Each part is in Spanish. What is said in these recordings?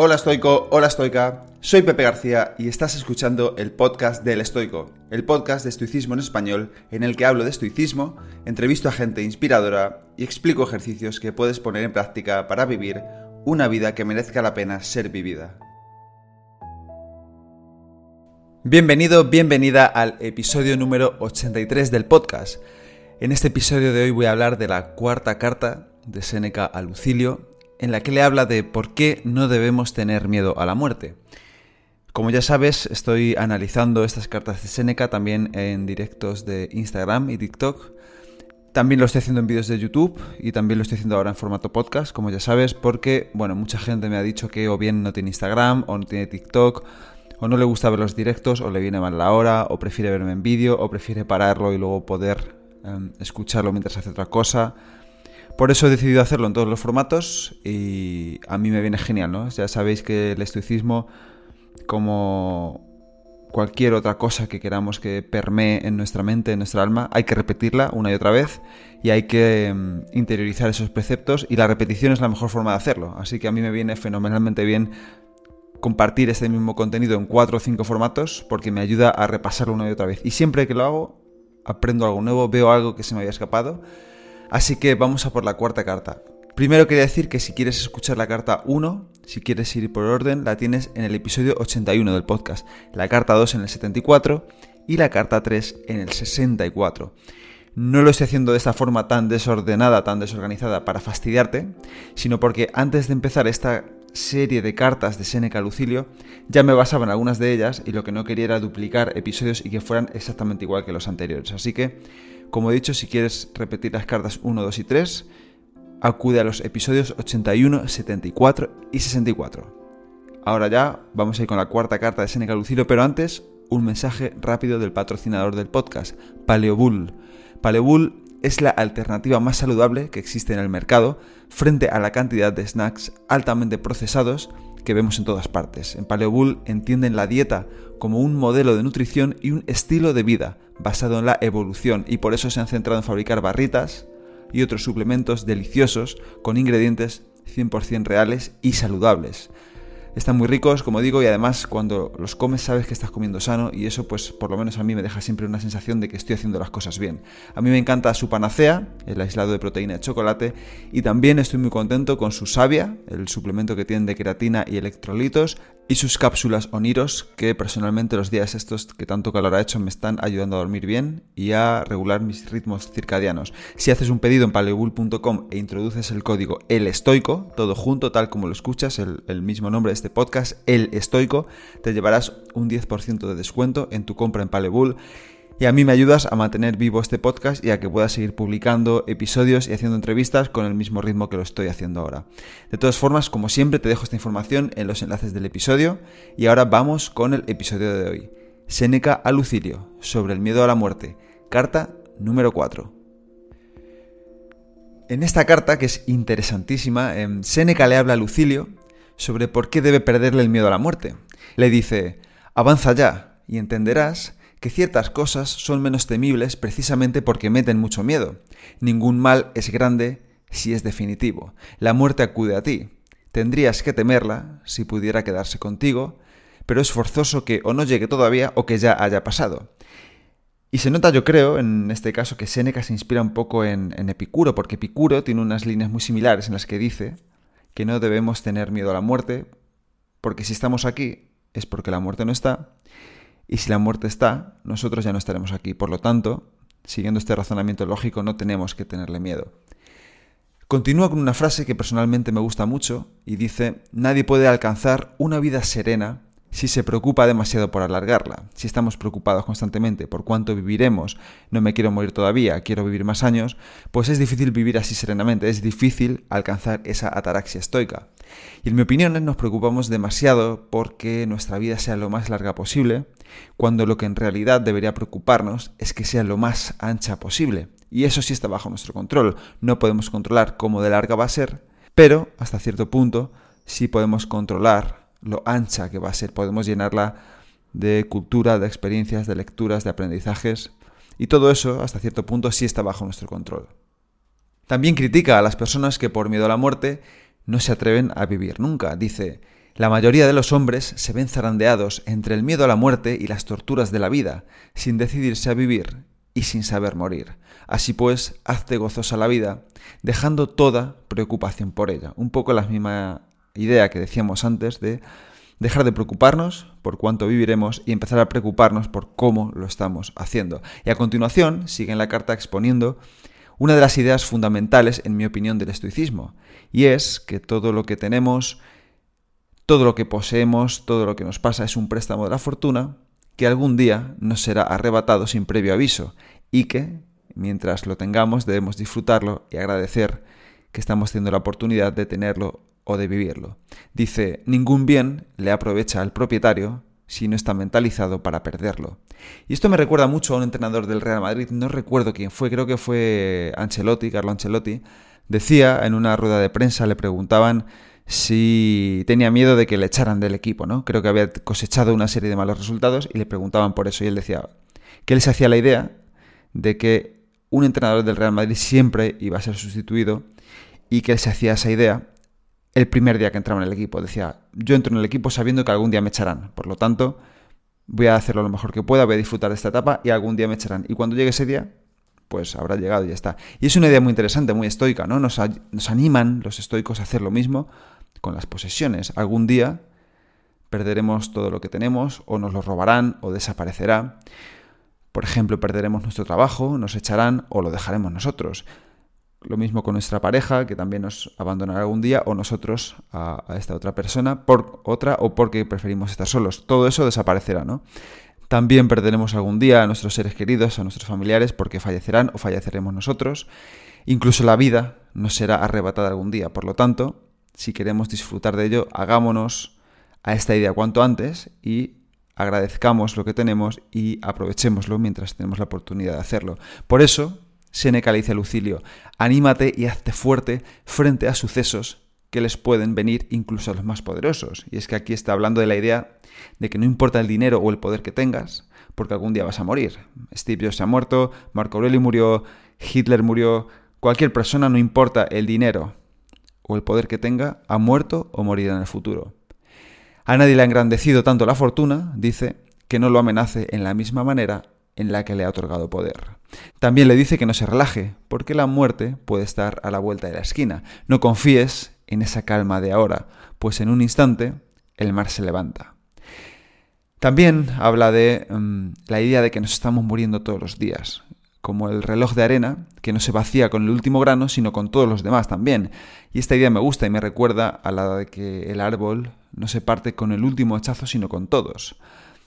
Hola estoico, hola estoica, soy Pepe García y estás escuchando el podcast del estoico, el podcast de estoicismo en español en el que hablo de estoicismo, entrevisto a gente inspiradora y explico ejercicios que puedes poner en práctica para vivir una vida que merezca la pena ser vivida. Bienvenido, bienvenida al episodio número 83 del podcast. En este episodio de hoy voy a hablar de la cuarta carta de Séneca a Lucilio en la que le habla de por qué no debemos tener miedo a la muerte. Como ya sabes, estoy analizando estas cartas de Seneca también en directos de Instagram y TikTok. También lo estoy haciendo en vídeos de YouTube y también lo estoy haciendo ahora en formato podcast, como ya sabes, porque, bueno, mucha gente me ha dicho que o bien no tiene Instagram o no tiene TikTok o no le gusta ver los directos o le viene mal la hora o prefiere verme en vídeo o prefiere pararlo y luego poder em, escucharlo mientras hace otra cosa por eso he decidido hacerlo en todos los formatos y a mí me viene genial, ¿no? Ya sabéis que el estoicismo, como cualquier otra cosa que queramos que permee en nuestra mente, en nuestra alma, hay que repetirla una y otra vez y hay que mm, interiorizar esos preceptos y la repetición es la mejor forma de hacerlo. Así que a mí me viene fenomenalmente bien compartir este mismo contenido en cuatro o cinco formatos porque me ayuda a repasarlo una y otra vez. Y siempre que lo hago, aprendo algo nuevo, veo algo que se me había escapado Así que vamos a por la cuarta carta. Primero quería decir que si quieres escuchar la carta 1, si quieres ir por orden, la tienes en el episodio 81 del podcast, la carta 2 en el 74 y la carta 3 en el 64. No lo estoy haciendo de esta forma tan desordenada, tan desorganizada para fastidiarte, sino porque antes de empezar esta serie de cartas de Seneca Lucilio, ya me basaba en algunas de ellas y lo que no quería era duplicar episodios y que fueran exactamente igual que los anteriores. Así que como he dicho, si quieres repetir las cartas 1, 2 y 3, acude a los episodios 81, 74 y 64. Ahora ya vamos a ir con la cuarta carta de Seneca Lucilio, pero antes un mensaje rápido del patrocinador del podcast, Paleobull. Paleobull es la alternativa más saludable que existe en el mercado frente a la cantidad de snacks altamente procesados que vemos en todas partes. En Paleobull entienden la dieta como un modelo de nutrición y un estilo de vida basado en la evolución y por eso se han centrado en fabricar barritas y otros suplementos deliciosos con ingredientes 100% reales y saludables. Están muy ricos, como digo, y además cuando los comes sabes que estás comiendo sano y eso pues por lo menos a mí me deja siempre una sensación de que estoy haciendo las cosas bien. A mí me encanta su panacea, el aislado de proteína de chocolate, y también estoy muy contento con su savia, el suplemento que tienen de queratina y electrolitos, y sus cápsulas Oniros, que personalmente los días estos que tanto calor ha hecho me están ayudando a dormir bien y a regular mis ritmos circadianos. Si haces un pedido en paleobull.com e introduces el código El Estoico, todo junto, tal como lo escuchas, el, mismo nombre de este podcast, El Estoico, te llevarás un 10% de descuento en tu compra en Paleobull y a mí me ayudas a mantener vivo este podcast y a que pueda seguir publicando episodios y haciendo entrevistas con el mismo ritmo que lo estoy haciendo ahora. De todas formas, como siempre, te dejo esta información en los enlaces del episodio y ahora vamos con el episodio de hoy. Séneca a Lucilio, sobre el miedo a la muerte, carta número 4. En esta carta, que es interesantísima, em, Séneca le habla a Lucilio sobre por qué debe perderle el miedo a la muerte. Le dice, avanza ya y entenderás que ciertas cosas son menos temibles precisamente porque meten mucho miedo. Ningún mal es grande si es definitivo. La muerte acude a ti. Tendrías que temerla si pudiera quedarse contigo, pero es forzoso que o no llegue todavía o que ya haya pasado. Y se nota, yo creo, en este caso, que Séneca se inspira un poco en, en, Epicuro, porque Epicuro tiene unas líneas muy similares en las que dice que no debemos tener miedo a la muerte, porque si estamos aquí es porque la muerte no está, y si la muerte está, nosotros ya no estaremos aquí. Por lo tanto, siguiendo este razonamiento lógico, no tenemos que tenerle miedo. Continúa con una frase que personalmente me gusta mucho y dice, nadie puede alcanzar una vida serena si se preocupa demasiado por alargarla, si estamos preocupados constantemente por cuánto viviremos, no me quiero morir todavía, quiero vivir más años, pues es difícil vivir así serenamente, es difícil alcanzar esa ataraxia estoica. Y en mi opinión nos preocupamos demasiado porque nuestra vida sea lo más larga posible, cuando lo que en realidad debería preocuparnos es que sea lo más ancha posible. Y eso sí está bajo nuestro control, no podemos controlar cómo de larga va a ser, pero hasta cierto punto sí podemos controlar lo ancha que va a ser. Podemos llenarla de cultura, de experiencias, de lecturas, de aprendizajes. Y todo eso, hasta cierto punto, sí está bajo nuestro control. También critica a las personas que por miedo a la muerte no se atreven a vivir nunca. Dice, La mayoría de los hombres se ven zarandeados entre el miedo a la muerte y las torturas de la vida, sin decidirse a vivir y sin saber morir. Así pues, hazte gozosa la vida, dejando toda preocupación por ella. Un poco la misma idea que decíamos antes de dejar de preocuparnos por cuánto viviremos y empezar a preocuparnos por cómo lo estamos haciendo. Y a continuación sigue en la carta exponiendo una de las ideas fundamentales, en mi opinión, del estoicismo, y es que todo lo que tenemos, todo lo que poseemos, todo lo que nos pasa es un préstamo de la fortuna que algún día nos será arrebatado sin previo aviso y que, mientras lo tengamos, debemos disfrutarlo y agradecer que estamos teniendo la oportunidad de tenerlo o de vivirlo. Dice, ningún bien le aprovecha al propietario si no está mentalizado para perderlo. Y esto me recuerda mucho a un entrenador del Real Madrid, no recuerdo quién fue, creo que fue Ancelotti, Carlo Ancelotti, decía en una rueda de prensa, le preguntaban si tenía miedo de que le echaran del equipo, ¿no? Creo que había cosechado una serie de malos resultados y le preguntaban por eso y él decía que él se hacía la idea de que un entrenador del Real Madrid siempre iba a ser sustituido y que él se hacía esa idea el primer día que entraba en el equipo. Decía, yo entro en el equipo sabiendo que algún día me echarán. Por lo tanto, voy a hacerlo lo mejor que pueda, voy a disfrutar de esta etapa y algún día me echarán. Y cuando llegue ese día, pues habrá llegado y ya está. Y es una idea muy interesante, muy estoica, ¿no? Nos, nos animan los estoicos a hacer lo mismo con las posesiones. Algún día perderemos todo lo que tenemos, o nos lo robarán, o desaparecerá. Por ejemplo, perderemos nuestro trabajo, nos echarán o lo dejaremos nosotros. Lo mismo con nuestra pareja, que también nos abandonará algún día, o nosotros a, esta otra persona, por otra, o porque preferimos estar solos. Todo eso desaparecerá, ¿no? También perderemos algún día a nuestros seres queridos, a nuestros familiares, porque fallecerán o falleceremos nosotros. Incluso la vida nos será arrebatada algún día. Por lo tanto, si queremos disfrutar de ello, hagámonos a esta idea cuanto antes y agradezcamos lo que tenemos y aprovechémoslo mientras tenemos la oportunidad de hacerlo. Por eso, Seneca le dice a Lucilio, anímate y hazte fuerte frente a sucesos que les pueden venir incluso a los más poderosos. Y es que aquí está hablando de la idea de que no importa el dinero o el poder que tengas, porque algún día vas a morir. Steve Jobs se ha muerto, Marco Aurelio murió, Hitler murió, cualquier persona, no importa el dinero o el poder que tenga, ha muerto o morirá en el futuro. A nadie le ha engrandecido tanto la fortuna, dice, que no lo amenace en la misma manera en la que le ha otorgado poder. También le dice que no se relaje, porque la muerte puede estar a la vuelta de la esquina. No confíes en esa calma de ahora, pues en un instante el mar se levanta. También habla de mm, la idea de que nos estamos muriendo todos los días, como el reloj de arena, que no se vacía con el último grano, sino con todos los demás también. Y esta idea me gusta y me recuerda a la de que el árbol no se parte con el último hachazo, sino con todos.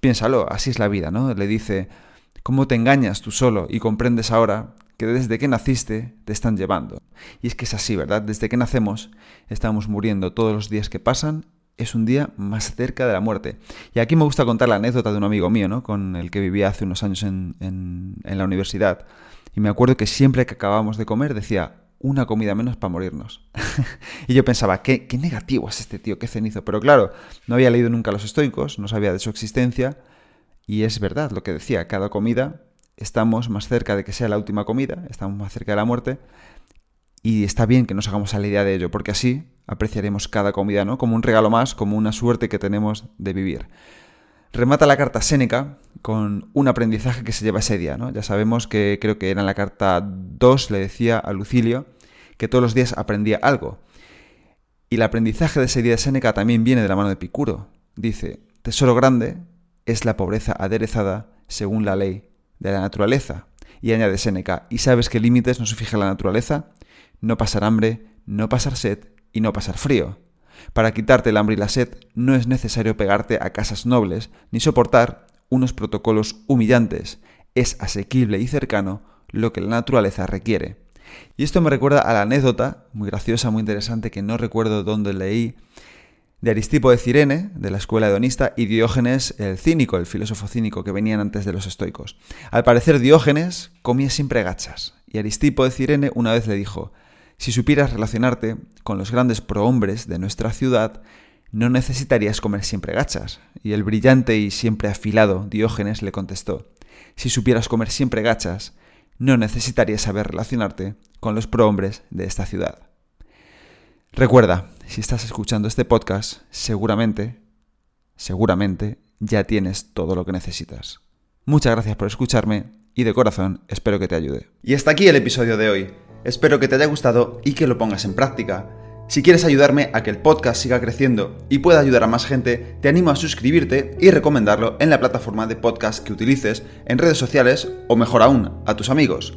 Piénsalo, así es la vida, ¿no? Le dice, ¿Cómo te engañas tú solo y comprendes ahora que desde que naciste te están llevando? Y es que es así, ¿verdad? Desde que nacemos estamos muriendo todos los días que pasan, es un día más cerca de la muerte. Y aquí me gusta contar la anécdota de un amigo mío, ¿no? Con el que vivía hace unos años en, en, la universidad. Y me acuerdo que siempre que acabábamos de comer decía, una comida menos para morirnos. y yo pensaba, ¿qué, qué negativo es este tío, qué cenizo. Pero claro, no había leído nunca los estoicos, no sabía de su existencia y es verdad lo que decía, cada comida estamos más cerca de que sea la última comida, estamos más cerca de la muerte, y está bien que nos hagamos a la idea de ello, porque así apreciaremos cada comida, ¿no? Como un regalo más, como una suerte que tenemos de vivir. Remata la carta Séneca con un aprendizaje que se lleva ese día, ¿no? Ya sabemos que creo que era en la carta 2, le decía a Lucilio que todos los días aprendía algo. Y el aprendizaje de ese día de Séneca también viene de la mano de Picuro. Dice, tesoro grande es la pobreza aderezada según la ley de la naturaleza. Y añade Séneca, ¿y sabes qué límites no se fija la naturaleza? No pasar hambre, no pasar sed y no pasar frío. Para quitarte el hambre y la sed no es necesario pegarte a casas nobles ni soportar unos protocolos humillantes. Es asequible y cercano lo que la naturaleza requiere. Y esto me recuerda a la anécdota, muy graciosa, muy interesante, que no recuerdo dónde leí, de Aristipo de Cirene, de la escuela hedonista, y Diógenes el cínico, el filósofo cínico que venían antes de los estoicos. Al parecer Diógenes comía siempre gachas, y Aristipo de Cirene una vez le dijo, si supieras relacionarte con los grandes prohombres de nuestra ciudad, no necesitarías comer siempre gachas. Y el brillante y siempre afilado Diógenes le contestó, si supieras comer siempre gachas, no necesitarías saber relacionarte con los prohombres de esta ciudad. Recuerda, si estás escuchando este podcast, seguramente, seguramente ya tienes todo lo que necesitas. Muchas gracias por escucharme y de corazón espero que te ayude. Y hasta aquí el episodio de hoy. Espero que te haya gustado y que lo pongas en práctica. Si quieres ayudarme a que el podcast siga creciendo y pueda ayudar a más gente, te animo a suscribirte y recomendarlo en la plataforma de podcast que utilices, en redes sociales o mejor aún, a tus amigos.